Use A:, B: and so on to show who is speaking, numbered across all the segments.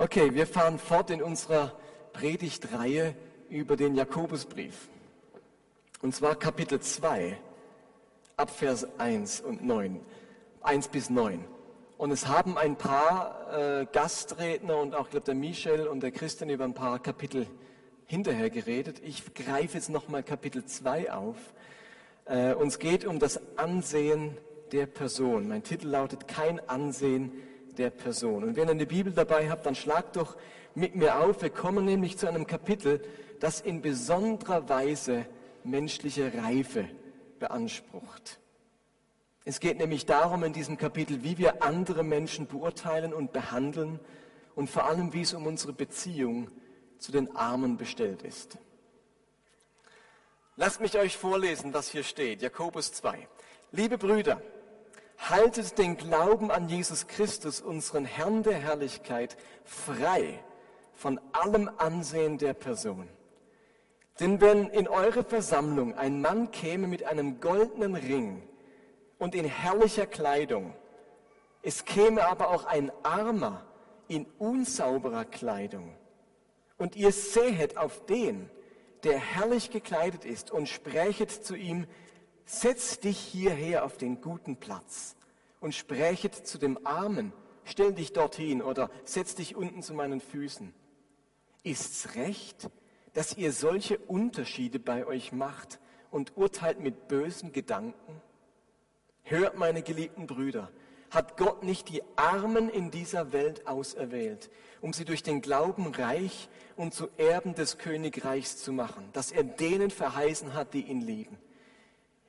A: Okay, wir fahren fort in unserer Predigtreihe über den Jakobusbrief. Und zwar Kapitel 2, Abvers 1 und 9, 1 bis 9. Und es haben ein paar äh, Gastredner und auch, ich glaube, der Michel und der Christian über ein paar Kapitel hinterher geredet. Ich greife jetzt nochmal Kapitel 2 auf. Äh, uns geht um das Ansehen der Person. Mein Titel lautet Kein Ansehen der Person. Und wenn ihr eine Bibel dabei habt, dann schlagt doch mit mir auf. Wir kommen nämlich zu einem Kapitel, das in besonderer Weise menschliche Reife beansprucht. Es geht nämlich darum in diesem Kapitel, wie wir andere Menschen beurteilen und behandeln und vor allem, wie es um unsere Beziehung zu den Armen bestellt ist. Lasst mich euch vorlesen, was hier steht. Jakobus 2. Liebe Brüder, haltet den Glauben an Jesus Christus, unseren Herrn der Herrlichkeit, frei von allem Ansehen der Person. Denn wenn in eure Versammlung ein Mann käme mit einem goldenen Ring, und in herrlicher Kleidung. Es käme aber auch ein Armer in unsauberer Kleidung. Und ihr sähet auf den, der herrlich gekleidet ist, und sprächet zu ihm, setz dich hierher auf den guten Platz. Und sprächet zu dem Armen, stell dich dorthin oder setz dich unten zu meinen Füßen. Ist's recht, dass ihr solche Unterschiede bei euch macht und urteilt mit bösen Gedanken? Hört, meine geliebten Brüder, hat Gott nicht die Armen in dieser Welt auserwählt, um sie durch den Glauben reich und zu Erben des Königreichs zu machen, dass er denen verheißen hat, die ihn lieben.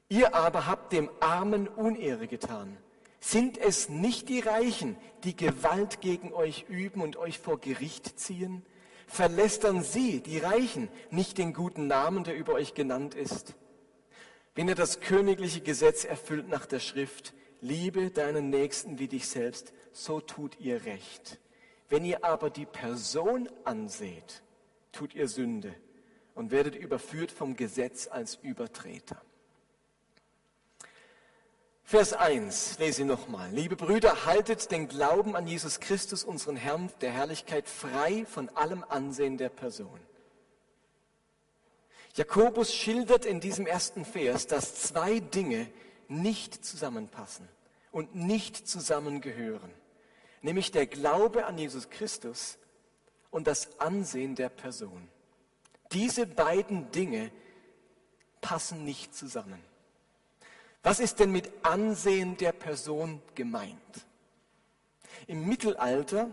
A: Ihr aber habt dem Armen Unehre getan. Sind es nicht die Reichen, die Gewalt gegen euch üben und euch vor Gericht ziehen? Verlästern sie, die Reichen, nicht den guten Namen, der über euch genannt ist? Wenn ihr das königliche Gesetz erfüllt nach der Schrift, liebe deinen Nächsten wie dich selbst, so tut ihr Recht. Wenn ihr aber die Person anseht, tut ihr Sünde und werdet überführt vom Gesetz als Übertreter. Vers 1, lese ich nochmal. Liebe Brüder, haltet den Glauben an Jesus Christus, unseren Herrn der Herrlichkeit, frei von allem Ansehen der Person. Jakobus schildert in diesem ersten Vers, dass zwei Dinge nicht zusammenpassen und nicht zusammengehören, nämlich der Glaube an Jesus Christus und das Ansehen der Person. Diese beiden Dinge passen nicht zusammen. Was ist denn mit Ansehen der Person gemeint? Im Mittelalter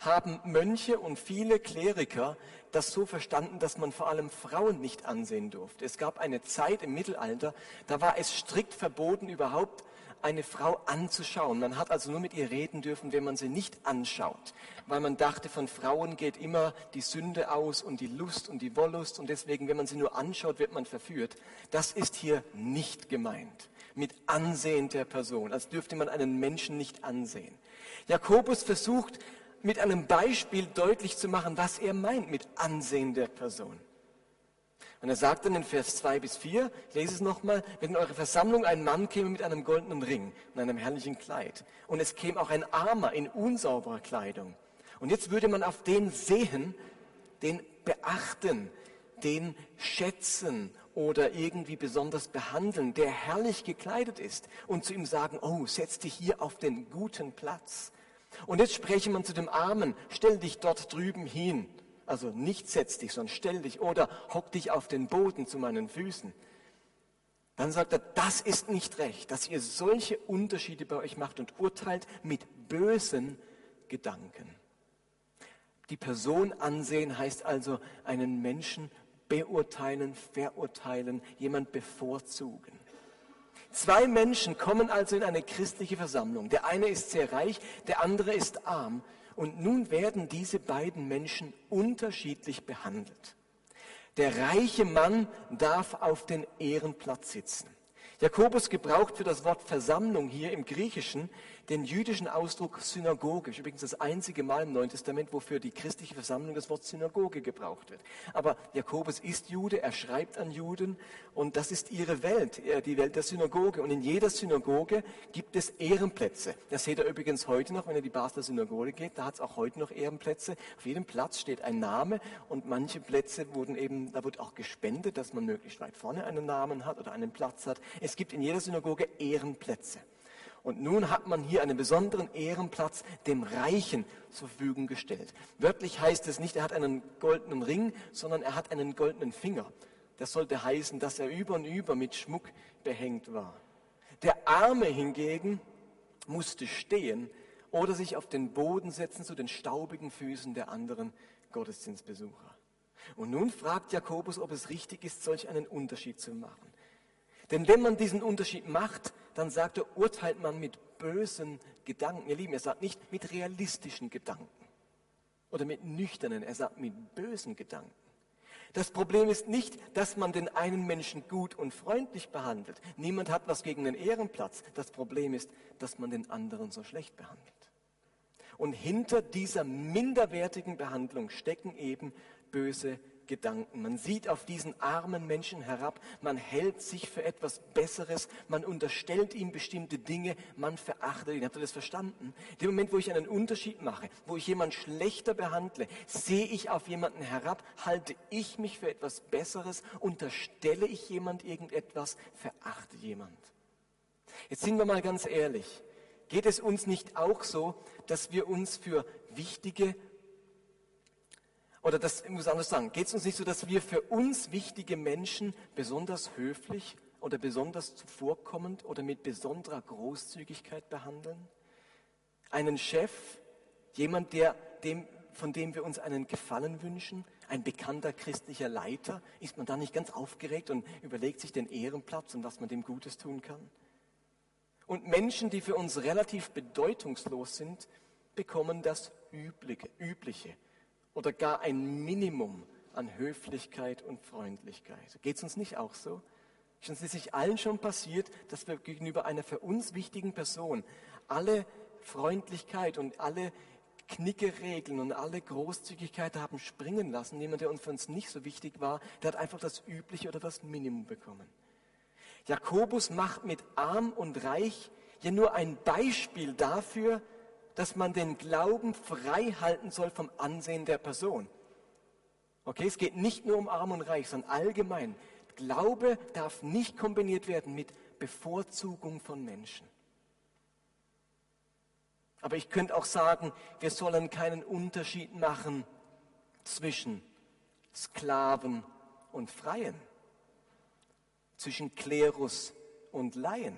A: haben Mönche und viele Kleriker das so verstanden, dass man vor allem Frauen nicht ansehen durfte. Es gab eine Zeit im Mittelalter, da war es strikt verboten, überhaupt eine Frau anzuschauen. Man hat also nur mit ihr reden dürfen, wenn man sie nicht anschaut, weil man dachte, von Frauen geht immer die Sünde aus und die Lust und die Wollust und deswegen, wenn man sie nur anschaut, wird man verführt. Das ist hier nicht gemeint mit Ansehen der Person, als dürfte man einen Menschen nicht ansehen. Jakobus versucht mit einem Beispiel deutlich zu machen, was er meint mit Ansehen der Person. Und er sagt dann in Vers 2 bis 4, ich lese es nochmal, wenn in eure Versammlung ein Mann käme mit einem goldenen Ring und einem herrlichen Kleid und es käme auch ein Armer in unsauberer Kleidung. Und jetzt würde man auf den sehen, den beachten, den schätzen oder irgendwie besonders behandeln, der herrlich gekleidet ist und zu ihm sagen, oh, setz dich hier auf den guten Platz. Und jetzt spreche man zu dem Armen, stell dich dort drüben hin. Also nicht setz dich, sondern stell dich oder hock dich auf den Boden zu meinen Füßen. Dann sagt er, das ist nicht recht, dass ihr solche Unterschiede bei euch macht und urteilt mit bösen Gedanken. Die Person ansehen heißt also einen Menschen beurteilen, verurteilen, jemand bevorzugen. Zwei Menschen kommen also in eine christliche Versammlung. Der eine ist sehr reich, der andere ist arm. Und nun werden diese beiden Menschen unterschiedlich behandelt. Der reiche Mann darf auf den Ehrenplatz sitzen. Jakobus gebraucht für das Wort Versammlung hier im Griechischen den jüdischen Ausdruck Synagoge. Übrigens das einzige Mal im Neuen Testament, wofür die christliche Versammlung das Wort Synagoge gebraucht wird. Aber Jakobus ist Jude, er schreibt an Juden und das ist ihre Welt, die Welt der Synagoge. Und in jeder Synagoge gibt es Ehrenplätze. Das seht ihr übrigens heute noch, wenn ihr die Basler Synagoge geht, da hat es auch heute noch Ehrenplätze. Auf jedem Platz steht ein Name und manche Plätze wurden eben, da wird auch gespendet, dass man möglichst weit vorne einen Namen hat oder einen Platz hat. Es gibt in jeder Synagoge Ehrenplätze. Und nun hat man hier einen besonderen Ehrenplatz dem Reichen zur Verfügung gestellt. Wörtlich heißt es nicht, er hat einen goldenen Ring, sondern er hat einen goldenen Finger. Das sollte heißen, dass er über und über mit Schmuck behängt war. Der Arme hingegen musste stehen oder sich auf den Boden setzen zu den staubigen Füßen der anderen Gottesdienstbesucher. Und nun fragt Jakobus, ob es richtig ist, solch einen Unterschied zu machen. Denn wenn man diesen Unterschied macht, dann sagt er, urteilt man mit bösen Gedanken. Ihr Lieben, er sagt nicht mit realistischen Gedanken oder mit nüchternen, er sagt mit bösen Gedanken. Das Problem ist nicht, dass man den einen Menschen gut und freundlich behandelt. Niemand hat was gegen den Ehrenplatz. Das Problem ist, dass man den anderen so schlecht behandelt. Und hinter dieser minderwertigen Behandlung stecken eben böse Gedanken. Man sieht auf diesen armen Menschen herab, man hält sich für etwas Besseres, man unterstellt ihm bestimmte Dinge, man verachtet ihn. Habt ihr das verstanden? In dem Moment, wo ich einen Unterschied mache, wo ich jemanden schlechter behandle, sehe ich auf jemanden herab, halte ich mich für etwas Besseres, unterstelle ich jemand irgendetwas, verachte jemand. Jetzt sind wir mal ganz ehrlich. Geht es uns nicht auch so, dass wir uns für wichtige oder das ich muss anders sagen, geht es uns nicht so, dass wir für uns wichtige Menschen besonders höflich oder besonders zuvorkommend oder mit besonderer Großzügigkeit behandeln? Einen Chef, jemand, der, dem, von dem wir uns einen Gefallen wünschen, ein bekannter christlicher Leiter, ist man da nicht ganz aufgeregt und überlegt sich den Ehrenplatz und was man dem Gutes tun kann? Und Menschen, die für uns relativ bedeutungslos sind, bekommen das Übliche, Übliche oder gar ein Minimum an Höflichkeit und Freundlichkeit. Geht es uns nicht auch so? Ist uns nicht allen schon passiert, dass wir gegenüber einer für uns wichtigen Person alle Freundlichkeit und alle Knickeregeln und alle Großzügigkeit haben springen lassen. Jemand, der uns für uns nicht so wichtig war, der hat einfach das Übliche oder das Minimum bekommen. Jakobus macht mit arm und reich ja nur ein Beispiel dafür, dass man den Glauben frei halten soll vom Ansehen der Person. Okay, es geht nicht nur um Arm und Reich, sondern allgemein. Glaube darf nicht kombiniert werden mit Bevorzugung von Menschen. Aber ich könnte auch sagen, wir sollen keinen Unterschied machen zwischen Sklaven und Freien, zwischen Klerus und Laien,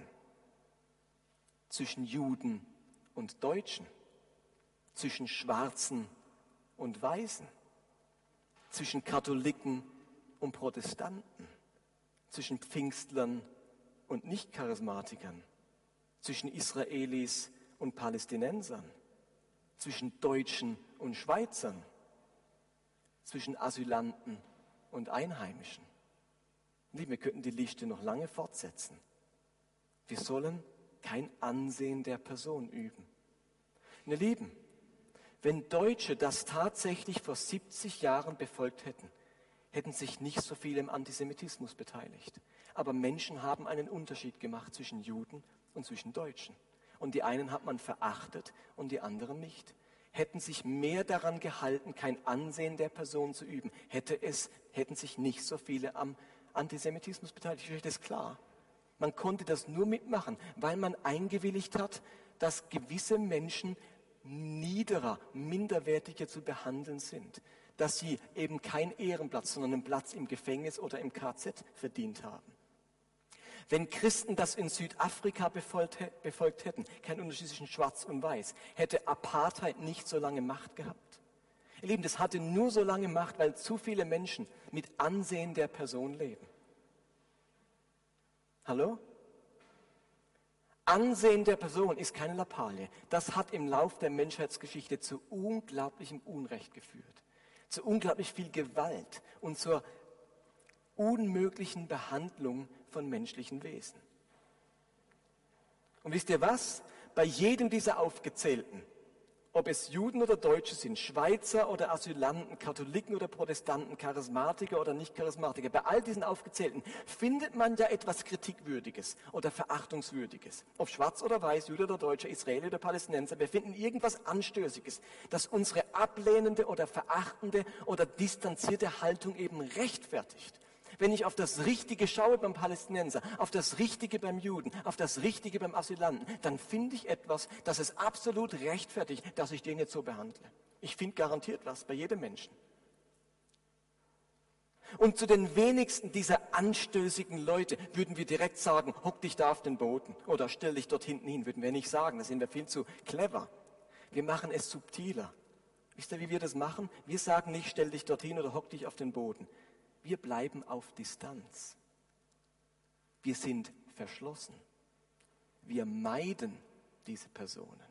A: zwischen Juden und Deutschen, zwischen Schwarzen und Weißen, zwischen Katholiken und Protestanten, zwischen Pfingstlern und Nicht-Charismatikern, zwischen Israelis und Palästinensern, zwischen Deutschen und Schweizern, zwischen Asylanten und Einheimischen. wir könnten die Liste noch lange fortsetzen. Wir sollen kein Ansehen der Person üben. Meine Lieben, wenn Deutsche das tatsächlich vor 70 Jahren befolgt hätten, hätten sich nicht so viel im Antisemitismus beteiligt. Aber Menschen haben einen Unterschied gemacht zwischen Juden und zwischen Deutschen. Und die einen hat man verachtet und die anderen nicht. Hätten sich mehr daran gehalten, kein Ansehen der Person zu üben, hätte es, hätten sich nicht so viele am Antisemitismus beteiligt. Ist das klar? Man konnte das nur mitmachen, weil man eingewilligt hat, dass gewisse Menschen niederer, minderwertiger zu behandeln sind, dass sie eben keinen Ehrenplatz, sondern einen Platz im Gefängnis oder im KZ verdient haben. Wenn Christen das in Südafrika befolgt, befolgt hätten, kein Unterschied zwischen Schwarz und Weiß, hätte Apartheid nicht so lange Macht gehabt. Ihr Lieben, das hatte nur so lange Macht, weil zu viele Menschen mit Ansehen der Person leben. Hallo? Ansehen der Person ist keine Lappalie. Das hat im Lauf der Menschheitsgeschichte zu unglaublichem Unrecht geführt, zu unglaublich viel Gewalt und zur unmöglichen Behandlung von menschlichen Wesen. Und wisst ihr was? bei jedem dieser aufgezählten, ob es Juden oder Deutsche sind, Schweizer oder Asylanten, Katholiken oder Protestanten, Charismatiker oder Nicht-Charismatiker, bei all diesen aufgezählten findet man ja etwas Kritikwürdiges oder Verachtungswürdiges. Ob schwarz oder weiß, Jude oder Deutscher, Israeli oder Palästinenser, wir finden irgendwas Anstößiges, das unsere ablehnende oder verachtende oder distanzierte Haltung eben rechtfertigt. Wenn ich auf das Richtige schaue beim Palästinenser, auf das Richtige beim Juden, auf das Richtige beim Asylanten, dann finde ich etwas, das es absolut rechtfertigt, dass ich den jetzt so behandle. Ich finde garantiert was bei jedem Menschen. Und zu den wenigsten dieser anstößigen Leute würden wir direkt sagen, hock dich da auf den Boden oder stell dich dort hinten hin, würden wir nicht sagen. Da sind wir viel zu clever. Wir machen es subtiler. Wisst ihr, wie wir das machen? Wir sagen nicht, stell dich dorthin oder hock dich auf den Boden. Wir bleiben auf Distanz. Wir sind verschlossen. Wir meiden diese Personen.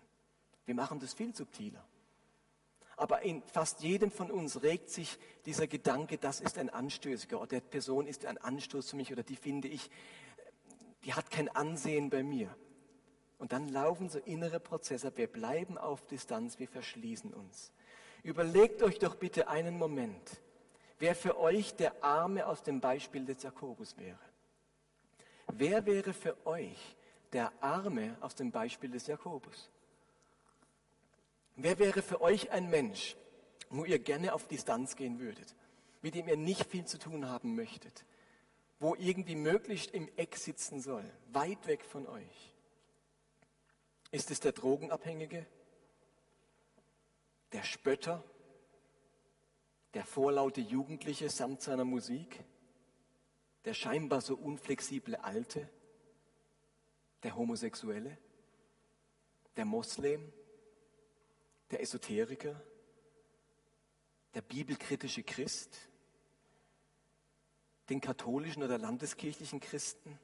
A: Wir machen das viel subtiler. Aber in fast jedem von uns regt sich dieser Gedanke, das ist ein Anstößiger oder der Person ist ein Anstoß für mich oder die finde ich, die hat kein Ansehen bei mir. Und dann laufen so innere Prozesse. Wir bleiben auf Distanz, wir verschließen uns. Überlegt euch doch bitte einen Moment, wer für euch der Arme aus dem Beispiel des Jakobus wäre. Wer wäre für euch der Arme aus dem Beispiel des Jakobus? Wer wäre für euch ein Mensch, wo ihr gerne auf Distanz gehen würdet, mit dem ihr nicht viel zu tun haben möchtet, wo irgendwie möglichst im Eck sitzen soll, weit weg von euch? Ist es der Drogenabhängige, der Spötter, der vorlaute Jugendliche samt seiner Musik, der scheinbar so unflexible Alte, der Homosexuelle, der Moslem, der Esoteriker, der bibelkritische Christ, den katholischen oder landeskirchlichen Christen,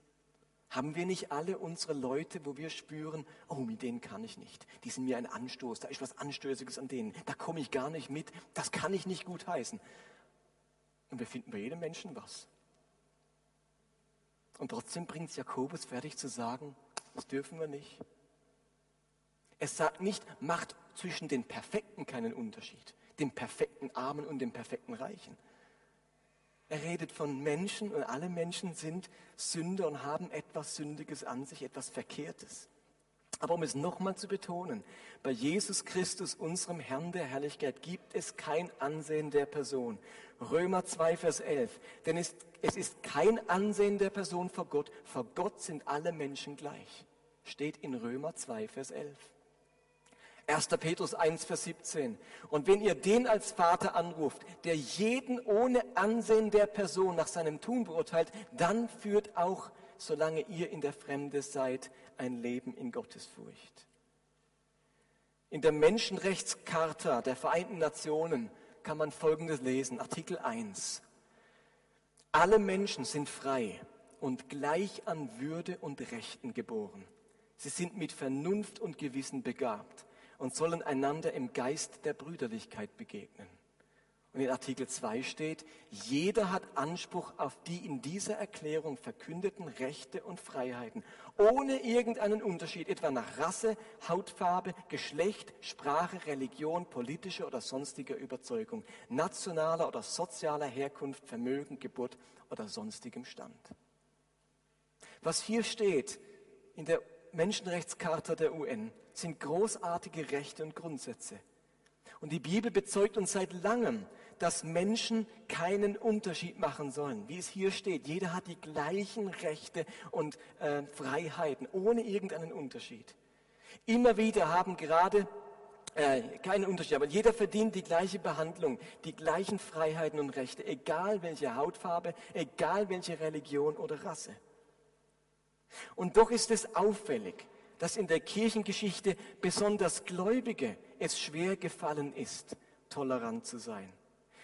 A: haben wir nicht alle unsere Leute, wo wir spüren, oh, mit denen kann ich nicht. Die sind mir ein Anstoß, da ist was Anstößiges an denen. Da komme ich gar nicht mit, das kann ich nicht gut heißen. Und wir finden bei jedem Menschen was. Und trotzdem bringt es Jakobus fertig zu sagen, das dürfen wir nicht. Es sagt nicht, macht zwischen den Perfekten keinen Unterschied, dem perfekten Armen und dem perfekten Reichen. Er redet von Menschen und alle Menschen sind Sünder und haben etwas Sündiges an sich, etwas Verkehrtes. Aber um es nochmal zu betonen, bei Jesus Christus, unserem Herrn der Herrlichkeit, gibt es kein Ansehen der Person. Römer 2, Vers 11. Denn es, es ist kein Ansehen der Person vor Gott. Vor Gott sind alle Menschen gleich. Steht in Römer 2, Vers 11. 1. Petrus 1, Vers 17. Und wenn ihr den als Vater anruft, der jeden ohne Ansehen der Person nach seinem Tun beurteilt, dann führt auch, solange ihr in der Fremde seid, ein Leben in Gottesfurcht. In der Menschenrechtscharta der Vereinten Nationen kann man Folgendes lesen, Artikel 1. Alle Menschen sind frei und gleich an Würde und Rechten geboren. Sie sind mit Vernunft und Gewissen begabt und sollen einander im Geist der Brüderlichkeit begegnen. Und in Artikel 2 steht, jeder hat Anspruch auf die in dieser Erklärung verkündeten Rechte und Freiheiten, ohne irgendeinen Unterschied, etwa nach Rasse, Hautfarbe, Geschlecht, Sprache, Religion, politischer oder sonstiger Überzeugung, nationaler oder sozialer Herkunft, Vermögen, Geburt oder sonstigem Stand. Was hier steht in der Menschenrechtscharta der UN, sind großartige Rechte und Grundsätze. Und die Bibel bezeugt uns seit langem, dass Menschen keinen Unterschied machen sollen. Wie es hier steht, jeder hat die gleichen Rechte und äh, Freiheiten, ohne irgendeinen Unterschied. Immer wieder haben gerade äh, keinen Unterschied, aber jeder verdient die gleiche Behandlung, die gleichen Freiheiten und Rechte, egal welche Hautfarbe, egal welche Religion oder Rasse. Und doch ist es auffällig, dass in der Kirchengeschichte besonders Gläubige es schwer gefallen ist, tolerant zu sein.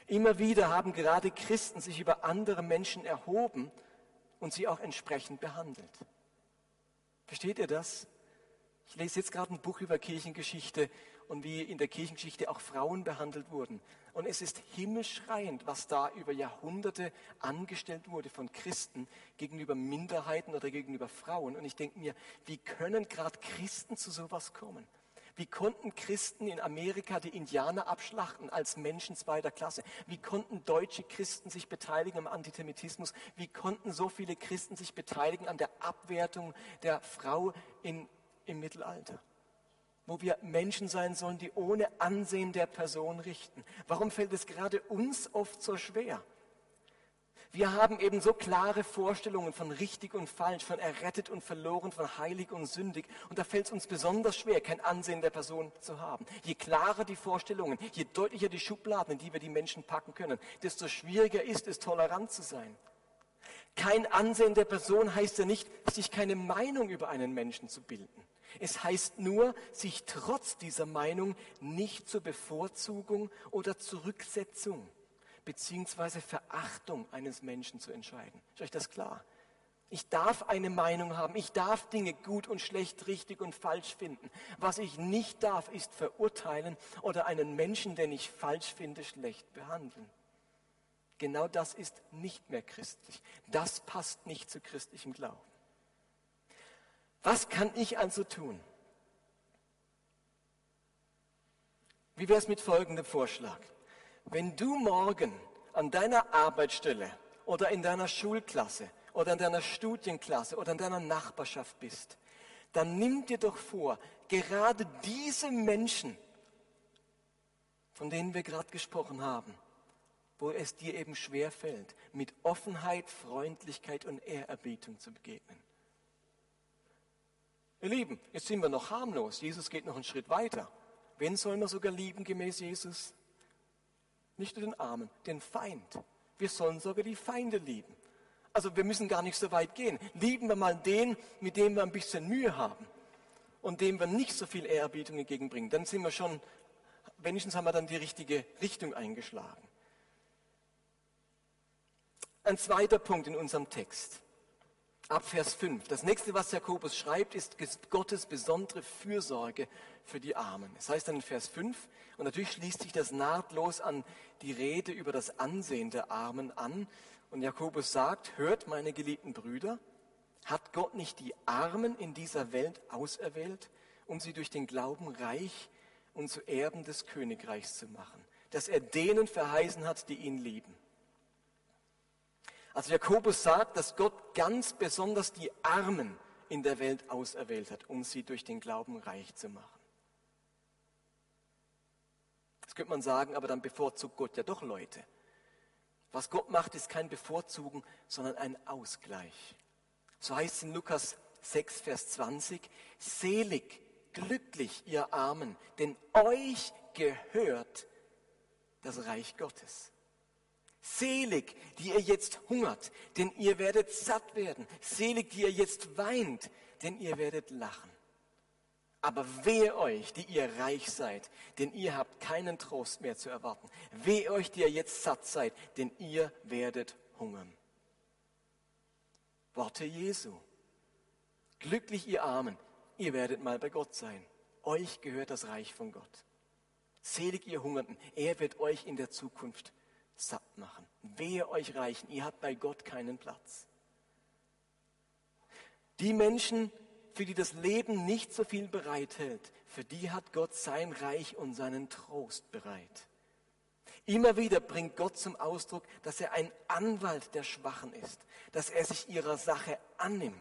A: Immer wieder haben gerade Christen sich über andere Menschen erhoben und sie auch entsprechend behandelt. Versteht ihr das? Ich lese jetzt gerade ein Buch über Kirchengeschichte und wie in der Kirchengeschichte auch Frauen behandelt wurden. Und es ist himmelschreiend, was da über Jahrhunderte angestellt wurde von Christen gegenüber Minderheiten oder gegenüber Frauen. Und ich denke mir, wie können gerade Christen zu sowas kommen? Wie konnten Christen in Amerika die Indianer abschlachten als Menschen zweiter Klasse? Wie konnten deutsche Christen sich beteiligen am Antisemitismus? Wie konnten so viele Christen sich beteiligen an der Abwertung der Frau in, im Mittelalter? Wo wir Menschen sein sollen, die ohne Ansehen der Person richten. Warum fällt es gerade uns oft so schwer? Wir haben eben so klare Vorstellungen von richtig und falsch, von errettet und verloren, von heilig und sündig. Und da fällt es uns besonders schwer, kein Ansehen der Person zu haben. Je klarer die Vorstellungen, je deutlicher die Schubladen, in die wir die Menschen packen können, desto schwieriger ist es, tolerant zu sein. Kein Ansehen der Person heißt ja nicht, sich keine Meinung über einen Menschen zu bilden. Es heißt nur, sich trotz dieser Meinung nicht zur Bevorzugung oder Zurücksetzung beziehungsweise Verachtung eines Menschen zu entscheiden. Ist euch das klar? Ich darf eine Meinung haben. Ich darf Dinge gut und schlecht, richtig und falsch finden. Was ich nicht darf, ist verurteilen oder einen Menschen, den ich falsch finde, schlecht behandeln. Genau das ist nicht mehr christlich. Das passt nicht zu christlichem Glauben. Was kann ich also tun? Wie wäre es mit folgendem Vorschlag? Wenn du morgen an deiner Arbeitsstelle oder in deiner Schulklasse oder in deiner Studienklasse oder in deiner Nachbarschaft bist, dann nimm dir doch vor, gerade diese Menschen, von denen wir gerade gesprochen haben, wo es dir eben schwer fällt, mit Offenheit, Freundlichkeit und Ehrerbietung zu begegnen. Ihr Lieben, jetzt sind wir noch harmlos. Jesus geht noch einen Schritt weiter. Wen sollen wir sogar lieben gemäß Jesus? Nicht nur den Armen, den Feind. Wir sollen sogar die Feinde lieben. Also wir müssen gar nicht so weit gehen. Lieben wir mal den, mit dem wir ein bisschen Mühe haben und dem wir nicht so viel Ehrerbietung entgegenbringen. Dann sind wir schon, wenigstens haben wir dann die richtige Richtung eingeschlagen. Ein zweiter Punkt in unserem Text. Ab Vers 5. Das nächste, was Jakobus schreibt, ist Gottes besondere Fürsorge für die Armen. Es heißt dann in Vers 5, und natürlich schließt sich das nahtlos an die Rede über das Ansehen der Armen an. Und Jakobus sagt, hört meine geliebten Brüder, hat Gott nicht die Armen in dieser Welt auserwählt, um sie durch den Glauben reich und zu Erben des Königreichs zu machen, dass er denen verheißen hat, die ihn lieben. Also Jakobus sagt, dass Gott ganz besonders die Armen in der Welt auserwählt hat, um sie durch den Glauben reich zu machen. Das könnte man sagen, aber dann bevorzugt Gott ja doch Leute. Was Gott macht, ist kein Bevorzugen, sondern ein Ausgleich. So heißt es in Lukas 6, Vers 20, selig, glücklich, ihr Armen, denn euch gehört das Reich Gottes. Selig, die ihr jetzt hungert, denn ihr werdet satt werden. Selig, die ihr jetzt weint, denn ihr werdet lachen. Aber wehe euch, die ihr reich seid, denn ihr habt keinen Trost mehr zu erwarten. Wehe euch, die ihr jetzt satt seid, denn ihr werdet hungern. Worte Jesu. Glücklich ihr Armen, ihr werdet mal bei Gott sein. Euch gehört das Reich von Gott. Selig ihr Hungernden, er wird euch in der Zukunft satt machen. Wehe euch Reichen, ihr habt bei Gott keinen Platz. Die Menschen, für die das Leben nicht so viel bereithält, für die hat Gott sein Reich und seinen Trost bereit. Immer wieder bringt Gott zum Ausdruck, dass er ein Anwalt der Schwachen ist, dass er sich ihrer Sache annimmt.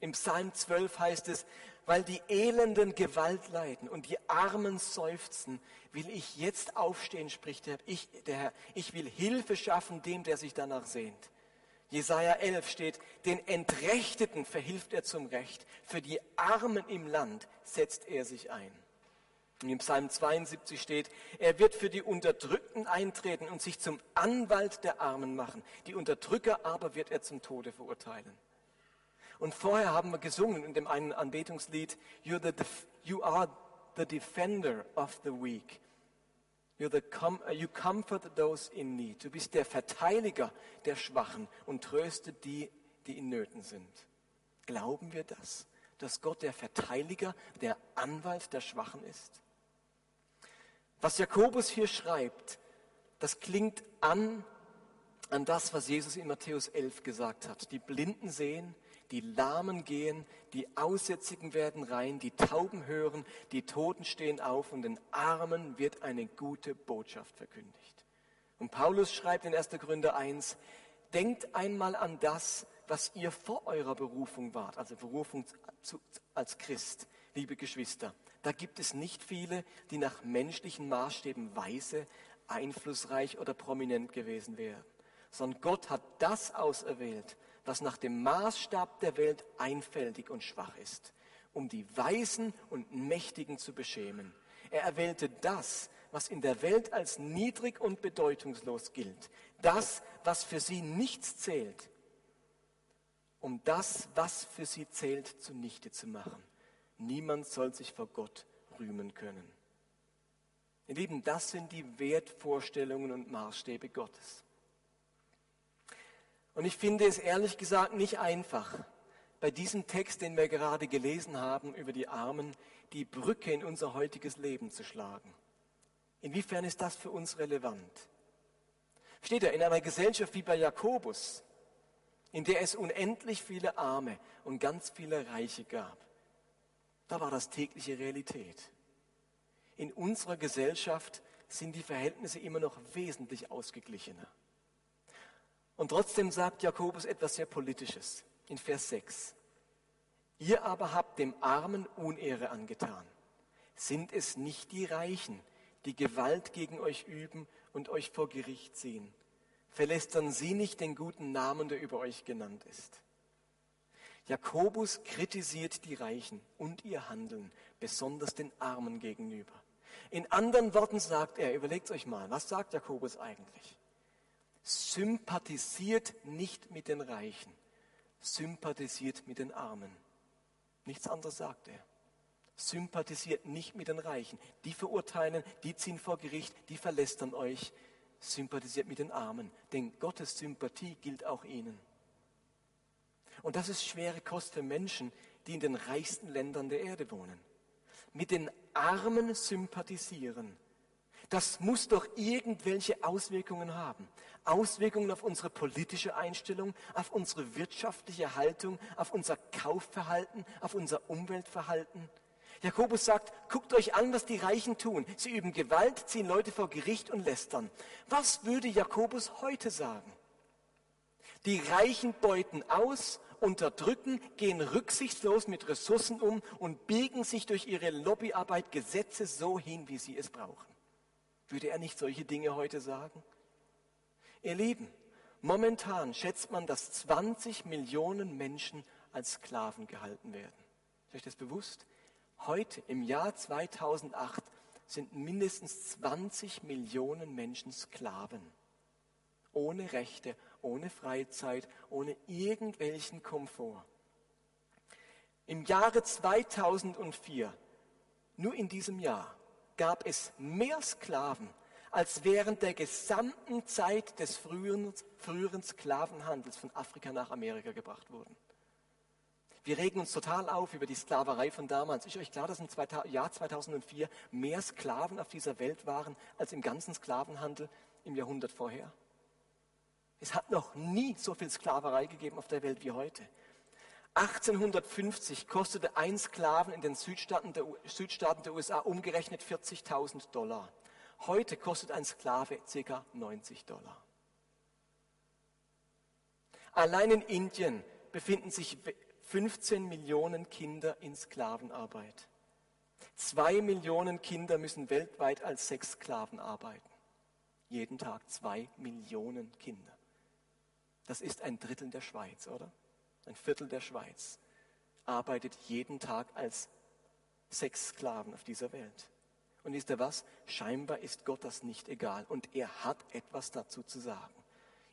A: Im Psalm 12 heißt es, weil die Elenden Gewalt leiden und die Armen seufzen, will ich jetzt aufstehen, spricht der, ich, der Herr. Ich will Hilfe schaffen dem, der sich danach sehnt. Jesaja 11 steht, den Entrechteten verhilft er zum Recht, für die Armen im Land setzt er sich ein. Und im Psalm 72 steht, er wird für die Unterdrückten eintreten und sich zum Anwalt der Armen machen. Die Unterdrücker aber wird er zum Tode verurteilen. Und vorher haben wir gesungen in dem einen Anbetungslied, the, you are the defender of the weak. You're the com you comfort those in need. Du bist der Verteidiger der Schwachen und tröstet die, die in Nöten sind. Glauben wir das? Dass Gott der Verteidiger, der Anwalt der Schwachen ist? Was Jakobus hier schreibt, das klingt an an das, was Jesus in Matthäus 11 gesagt hat. Die Blinden sehen, die Lahmen gehen, die Aussätzigen werden rein, die Tauben hören, die Toten stehen auf und den Armen wird eine gute Botschaft verkündigt. Und Paulus schreibt in 1. Korinther 1, denkt einmal an das, was ihr vor eurer Berufung wart, also Berufung als Christ, liebe Geschwister. Da gibt es nicht viele, die nach menschlichen Maßstäben weise, einflussreich oder prominent gewesen wären, sondern Gott hat das auserwählt, was nach dem Maßstab der Welt einfältig und schwach ist, um die Weisen und Mächtigen zu beschämen. Er erwählte das, was in der Welt als niedrig und bedeutungslos gilt, das, was für sie nichts zählt, um das, was für sie zählt, zunichte zu machen. Niemand soll sich vor Gott rühmen können. Ihr Lieben, das sind die Wertvorstellungen und Maßstäbe Gottes. Und ich finde es ehrlich gesagt nicht einfach, bei diesem Text, den wir gerade gelesen haben über die Armen, die Brücke in unser heutiges Leben zu schlagen. Inwiefern ist das für uns relevant? Steht er in einer Gesellschaft wie bei Jakobus, in der es unendlich viele Arme und ganz viele Reiche gab. Da war das tägliche Realität. In unserer Gesellschaft sind die Verhältnisse immer noch wesentlich ausgeglichener. Und trotzdem sagt Jakobus etwas sehr Politisches in Vers 6. Ihr aber habt dem Armen Unehre angetan. Sind es nicht die Reichen, die Gewalt gegen euch üben und euch vor Gericht ziehen? Verlästern sie nicht den guten Namen, der über euch genannt ist? Jakobus kritisiert die Reichen und ihr Handeln, besonders den Armen gegenüber. In anderen Worten sagt er, überlegt euch mal, was sagt Jakobus eigentlich? Sympathisiert nicht mit den Reichen, sympathisiert mit den Armen. Nichts anderes sagt er. Sympathisiert nicht mit den Reichen. Die verurteilen, die ziehen vor Gericht, die verlästern euch. Sympathisiert mit den Armen. Denn Gottes Sympathie gilt auch ihnen. Und das ist schwere Kost für Menschen, die in den reichsten Ländern der Erde wohnen. Mit den Armen sympathisieren das muss doch irgendwelche Auswirkungen haben. Auswirkungen auf unsere politische Einstellung, auf unsere wirtschaftliche Haltung, auf unser Kaufverhalten, auf unser Umweltverhalten. Jakobus sagt, guckt euch an, was die Reichen tun. Sie üben Gewalt, ziehen Leute vor Gericht und lästern. Was würde Jakobus heute sagen? Die Reichen beuten aus, unterdrücken, gehen rücksichtslos mit Ressourcen um und biegen sich durch ihre Lobbyarbeit Gesetze so hin, wie sie es brauchen. Würde er nicht solche Dinge heute sagen? Ihr Lieben, momentan schätzt man, dass 20 Millionen Menschen als Sklaven gehalten werden. Ist euch das bewusst? Heute, im Jahr 2008, sind mindestens 20 Millionen Menschen Sklaven. Ohne Rechte, ohne Freizeit, ohne irgendwelchen Komfort. Im Jahre 2004, nur in diesem Jahr, gab es mehr Sklaven als während der gesamten Zeit des früheren, früheren Sklavenhandels von Afrika nach Amerika gebracht wurden. Wir regen uns total auf über die Sklaverei von damals. Ist euch klar, dass im Jahr 2004 mehr Sklaven auf dieser Welt waren als im ganzen Sklavenhandel im Jahrhundert vorher? Es hat noch nie so viel Sklaverei gegeben auf der Welt wie heute. 1850 kostete ein Sklaven in den Südstaaten der, Südstaaten der USA umgerechnet 40.000 Dollar. Heute kostet ein Sklave ca. 90 Dollar. Allein in Indien befinden sich 15 Millionen Kinder in Sklavenarbeit. Zwei Millionen Kinder müssen weltweit als Sexsklaven arbeiten. Jeden Tag zwei Millionen Kinder. Das ist ein Drittel der Schweiz, oder? Ein Viertel der Schweiz, arbeitet jeden Tag als Sexsklaven auf dieser Welt. Und wisst ihr was? Scheinbar ist Gott das nicht egal und er hat etwas dazu zu sagen.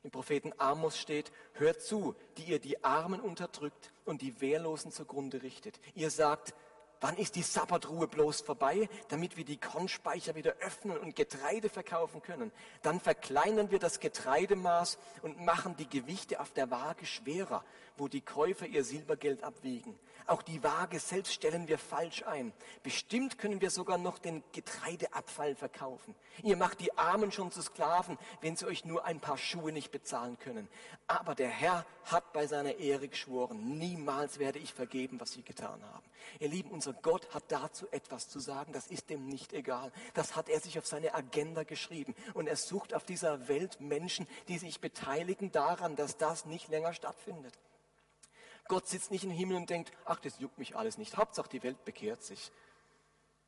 A: Im Propheten Amos steht, hört zu, die ihr die Armen unterdrückt und die Wehrlosen zugrunde richtet. Ihr sagt, Wann ist die Sabbatruhe bloß vorbei, damit wir die Kornspeicher wieder öffnen und Getreide verkaufen können? Dann verkleinern wir das Getreidemaß und machen die Gewichte auf der Waage schwerer. wo die Käufer ihr Silbergeld abwiegen. Auch die Waage selbst stellen wir falsch ein. Bestimmt können wir sogar noch den Getreideabfall verkaufen. Ihr macht die Armen schon zu Sklaven, wenn sie euch nur ein paar Schuhe nicht bezahlen können. Aber der Herr hat bei seiner Ehre geschworen, niemals werde ich vergeben, was sie getan haben. Ihr Lieben, unser Gott hat dazu etwas zu sagen. Das ist dem nicht egal. Das hat er sich auf seine Agenda geschrieben. Und er sucht auf dieser Welt Menschen, die sich beteiligen daran, dass das nicht länger stattfindet. Gott sitzt nicht im Himmel und denkt, ach, das juckt mich alles nicht. Hauptsache die Welt bekehrt sich.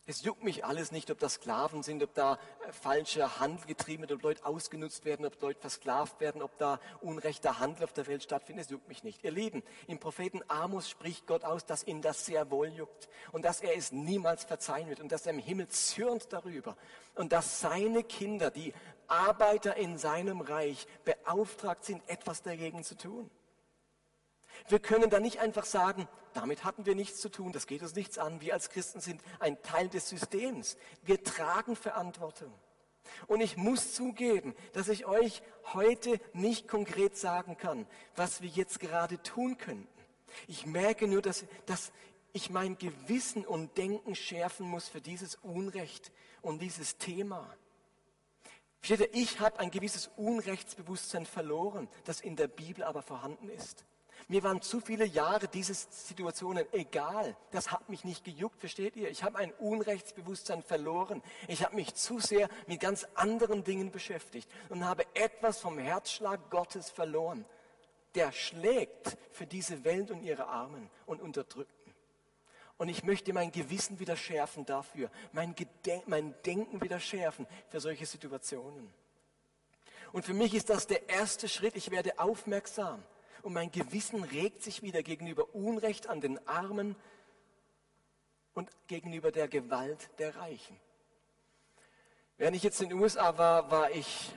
A: Es juckt mich alles nicht, ob da Sklaven sind, ob da äh, falscher Handel getrieben wird, ob Leute ausgenutzt werden, ob Leute versklavt werden, ob da unrechter Handel auf der Welt stattfindet. Es juckt mich nicht. Ihr Lieben, im Propheten Amos spricht Gott aus, dass ihn das sehr wohl juckt und dass er es niemals verzeihen wird und dass er im Himmel zürnt darüber und dass seine Kinder, die Arbeiter in seinem Reich, beauftragt sind, etwas dagegen zu tun. Wir können da nicht einfach sagen, damit hatten wir nichts zu tun, das geht uns nichts an. Wir als Christen sind ein Teil des Systems. Wir tragen Verantwortung. Und ich muss zugeben, dass ich euch heute nicht konkret sagen kann, was wir jetzt gerade tun könnten. Ich merke nur, dass, dass ich mein Gewissen und Denken schärfen muss für dieses Unrecht und dieses Thema. Ich habe ein gewisses Unrechtsbewusstsein verloren, das in der Bibel aber vorhanden ist. Mir waren zu viele Jahre diese Situationen egal. Das hat mich nicht gejuckt, versteht ihr? Ich habe ein Unrechtsbewusstsein verloren. Ich habe mich zu sehr mit ganz anderen Dingen beschäftigt und habe etwas vom Herzschlag Gottes verloren. Der schlägt für diese Welt und ihre Armen und Unterdrückten. Und ich möchte mein Gewissen wieder schärfen dafür, mein, Geden mein Denken wieder schärfen für solche Situationen. Und für mich ist das der erste Schritt. Ich werde aufmerksam und mein Gewissen regt sich wieder gegenüber Unrecht an den Armen und gegenüber der Gewalt der Reichen. Während ich jetzt in den USA war, war ich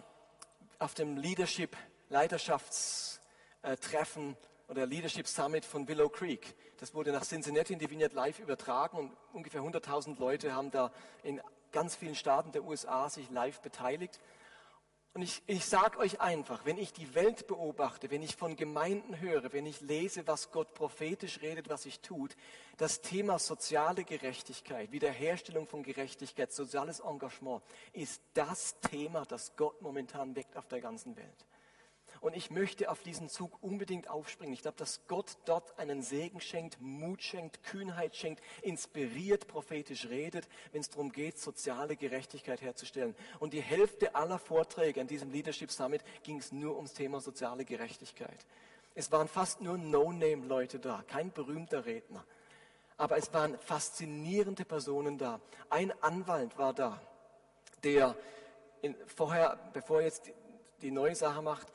A: auf dem Leadership Leiterschaftstreffen oder Leadership Summit von Willow Creek. Das wurde nach Cincinnati in die Vineyard Live übertragen und ungefähr 100.000 Leute haben da in ganz vielen Staaten der USA sich live beteiligt. Und ich, ich sage euch einfach, wenn ich die Welt beobachte, wenn ich von Gemeinden höre, wenn ich lese, was Gott prophetisch redet, was sich tut, das Thema soziale Gerechtigkeit, Wiederherstellung von Gerechtigkeit, soziales Engagement ist das Thema, das Gott momentan weckt auf der ganzen Welt. Und ich möchte auf diesen Zug unbedingt aufspringen. Ich glaube, dass Gott dort einen Segen schenkt, Mut schenkt, Kühnheit schenkt, inspiriert, prophetisch redet, wenn es darum geht, soziale Gerechtigkeit herzustellen. Und die Hälfte aller Vorträge an diesem Leadership Summit ging es nur ums Thema soziale Gerechtigkeit. Es waren fast nur No-Name-Leute da, kein berühmter Redner. Aber es waren faszinierende Personen da. Ein Anwalt war da, der in, vorher, bevor er jetzt die neue Sache macht,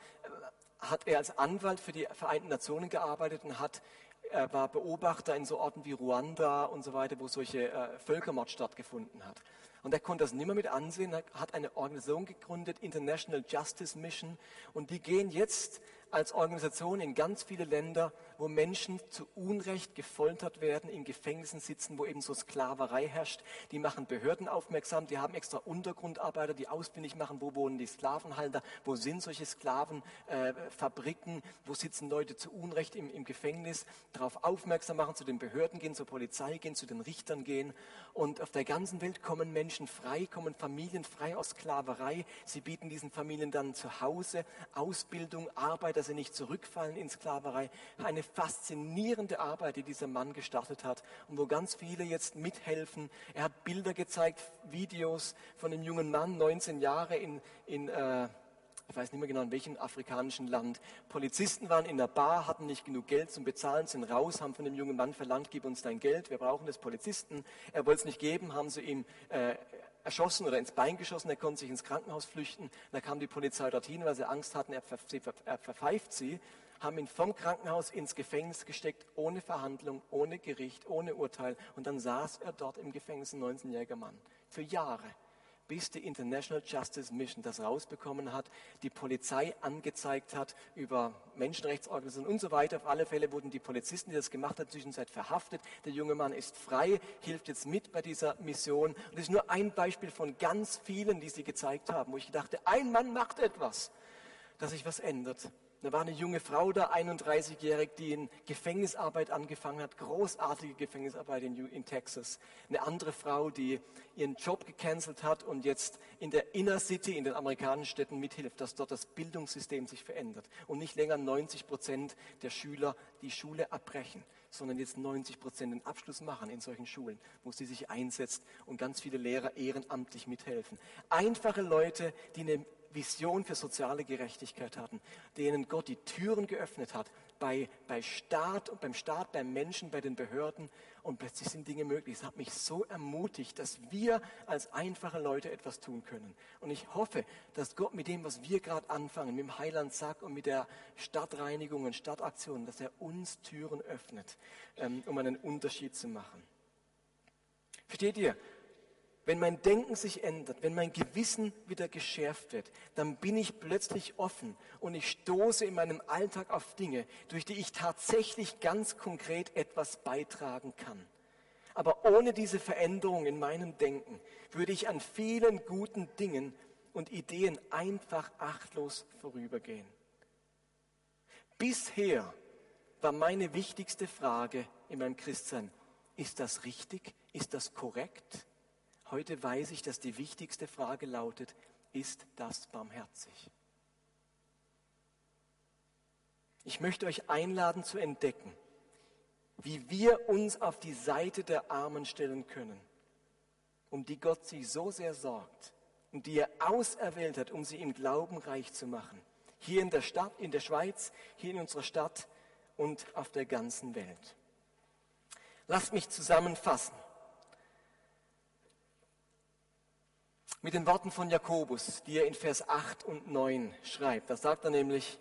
A: hat er als Anwalt für die Vereinten Nationen gearbeitet und hat, er war Beobachter in so Orten wie Ruanda und so weiter, wo solche äh, Völkermord stattgefunden hat. Und er konnte das nicht mehr mit ansehen, er hat eine Organisation gegründet, International Justice Mission, und die gehen jetzt als Organisation in ganz viele Länder, wo Menschen zu Unrecht gefoltert werden, in Gefängnissen sitzen, wo eben so Sklaverei herrscht. Die machen Behörden aufmerksam, die haben extra Untergrundarbeiter, die ausfindig machen, wo wohnen die Sklavenhalter, wo sind solche Sklavenfabriken, äh, wo sitzen Leute zu Unrecht im, im Gefängnis, darauf aufmerksam machen, zu den Behörden gehen, zur Polizei gehen, zu den Richtern gehen. Und auf der ganzen Welt kommen Menschen frei, kommen Familien frei aus Sklaverei. Sie bieten diesen Familien dann zu Hause Ausbildung, Arbeit, dass sie nicht zurückfallen in Sklaverei. Eine faszinierende Arbeit, die dieser Mann gestartet hat und wo ganz viele jetzt mithelfen. Er hat Bilder gezeigt, Videos von einem jungen Mann, 19 Jahre in, in äh, ich weiß nicht mehr genau in welchem afrikanischen Land. Polizisten waren in der Bar, hatten nicht genug Geld zum Bezahlen, sind raus, haben von dem jungen Mann verlangt, gib uns dein Geld, wir brauchen das Polizisten. Er wollte es nicht geben, haben sie ihm äh, erschossen oder ins Bein geschossen, er konnte sich ins Krankenhaus flüchten. Da kam die Polizei dorthin, weil sie Angst hatten, er, er verpfeift sie, haben ihn vom Krankenhaus ins Gefängnis gesteckt, ohne Verhandlung, ohne Gericht, ohne Urteil. Und dann saß er dort im Gefängnis, ein 19-jähriger Mann, für Jahre bis die International Justice Mission das rausbekommen hat, die Polizei angezeigt hat über Menschenrechtsorganisationen und so weiter. Auf alle Fälle wurden die Polizisten, die das gemacht haben, zwischenzeit verhaftet. Der junge Mann ist frei, hilft jetzt mit bei dieser Mission. Und das ist nur ein Beispiel von ganz vielen, die sie gezeigt haben, wo ich dachte, ein Mann macht etwas, dass sich was ändert. Da war eine junge Frau da, 31-jährig, die in Gefängnisarbeit angefangen hat, großartige Gefängnisarbeit in, in, Texas. Eine andere Frau, die ihren Job gecancelt hat und jetzt in der Inner City, in den amerikanischen Städten mithilft, dass dort das Bildungssystem sich verändert und nicht länger 90 Prozent der Schüler die Schule abbrechen, sondern jetzt 90 Prozent den Abschluss machen in solchen Schulen, wo sie sich einsetzt und ganz viele Lehrer ehrenamtlich mithelfen. Einfache Leute, die eine Vision für soziale Gerechtigkeit hatten, denen Gott die Türen geöffnet hat bei, bei Staat und beim Staat, beim Menschen, bei den Behörden und plötzlich sind Dinge möglich. Es hat mich so ermutigt, dass wir als einfache Leute etwas tun können. Und ich hoffe, dass Gott mit dem, was wir gerade anfangen, mit dem Heilandsack und mit der Stadtreinigung und Stadtaktion, dass er uns Türen öffnet, ähm, um einen Unterschied zu machen. Versteht ihr? Wenn mein Denken sich ändert, wenn mein Gewissen wieder geschärft wird, dann bin ich plötzlich offen und ich stoße in meinem Alltag auf Dinge, durch die ich tatsächlich ganz konkret etwas beitragen kann. Aber ohne diese Veränderung in meinem Denken würde ich an vielen guten Dingen und Ideen einfach achtlos vorübergehen. Bisher war meine wichtigste Frage in meinem Christsein, ist das richtig? Ist das korrekt? Heute weiß ich, dass die wichtigste Frage lautet, ist das barmherzig? Ich möchte euch einladen zu entdecken, wie wir uns auf die Seite der Armen stellen können, um die Gott sich so sehr sorgt und die er auserwählt hat, um sie im Glauben reich zu machen. Hier in der Stadt, in der Schweiz, hier in unserer Stadt und auf der ganzen Welt. Lasst mich zusammenfassen. Mit den Worten von Jakobus, die er in Vers 8 und 9 schreibt. Da sagt er nämlich,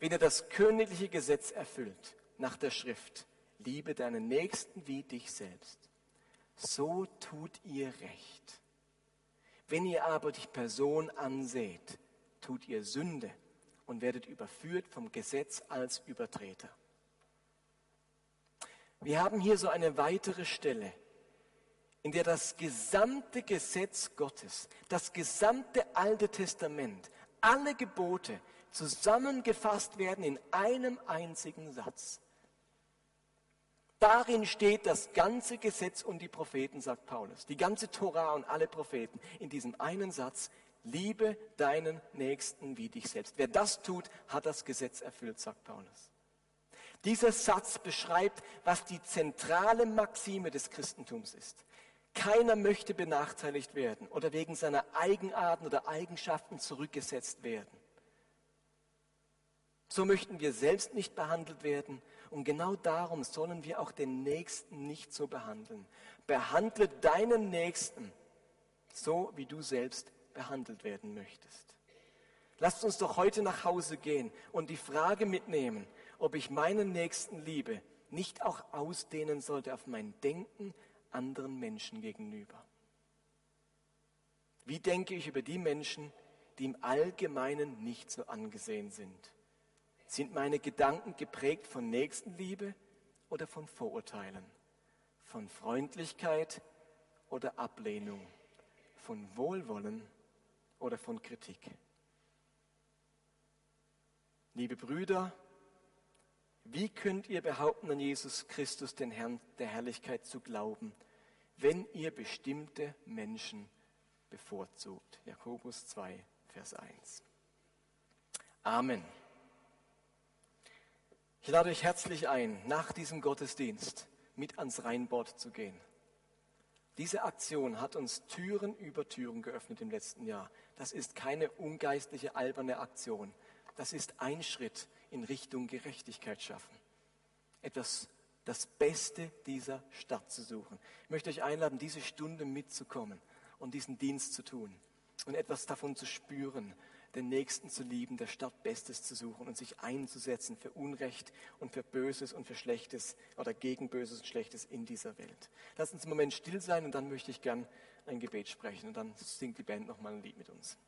A: wenn ihr das königliche Gesetz erfüllt, nach der Schrift, liebe deinen Nächsten wie dich selbst, so tut ihr recht. Wenn ihr aber die Person anseht, tut ihr Sünde und werdet überführt vom Gesetz als Übertreter. Wir haben hier so eine weitere Stelle, in der das gesamte Gesetz Gottes, das gesamte Alte Testament, alle Gebote zusammengefasst werden in einem einzigen Satz. Darin steht das ganze Gesetz und die Propheten, sagt Paulus. Die ganze Tora und alle Propheten in diesem einen Satz. Liebe deinen Nächsten wie dich selbst. Wer das tut, hat das Gesetz erfüllt, sagt Paulus. Dieser Satz beschreibt, was die zentrale Maxime des Christentums ist. Keiner möchte benachteiligt werden oder wegen seiner Eigenarten oder Eigenschaften zurückgesetzt werden. So möchten wir selbst nicht behandelt werden und genau darum sollen wir auch den Nächsten nicht so behandeln. Behandle deinen Nächsten so, wie du selbst behandelt werden möchtest. Lasst uns doch heute nach Hause gehen und die Frage mitnehmen, ob ich meinen Nächsten liebe, nicht auch ausdehnen sollte auf mein Denken, anderen Menschen gegenüber? Wie denke ich über die Menschen, die im Allgemeinen nicht so angesehen sind? Sind meine Gedanken geprägt von Nächstenliebe oder von Vorurteilen? Von Freundlichkeit oder Ablehnung? Von Wohlwollen oder von Kritik? Liebe Brüder, wie könnt ihr behaupten, an Jesus Christus, den Herrn der Herrlichkeit, zu glauben, wenn ihr bestimmte Menschen bevorzugt? Jakobus 2, Vers 1. Amen. Ich lade euch herzlich ein, nach diesem Gottesdienst mit ans Rheinbord zu gehen. Diese Aktion hat uns Türen über Türen geöffnet im letzten Jahr. Das ist keine ungeistliche, alberne Aktion. Das ist ein Schritt in Richtung Gerechtigkeit schaffen. Etwas, das Beste dieser Stadt zu suchen. Ich möchte euch einladen, diese Stunde mitzukommen und diesen Dienst zu tun und etwas davon zu spüren, den Nächsten zu lieben, der Stadt Bestes zu suchen und sich einzusetzen für Unrecht und für Böses und für Schlechtes oder gegen Böses und Schlechtes in dieser Welt. Lass uns einen Moment still sein und dann möchte ich gern ein Gebet sprechen und dann singt die Band nochmal ein Lied mit uns.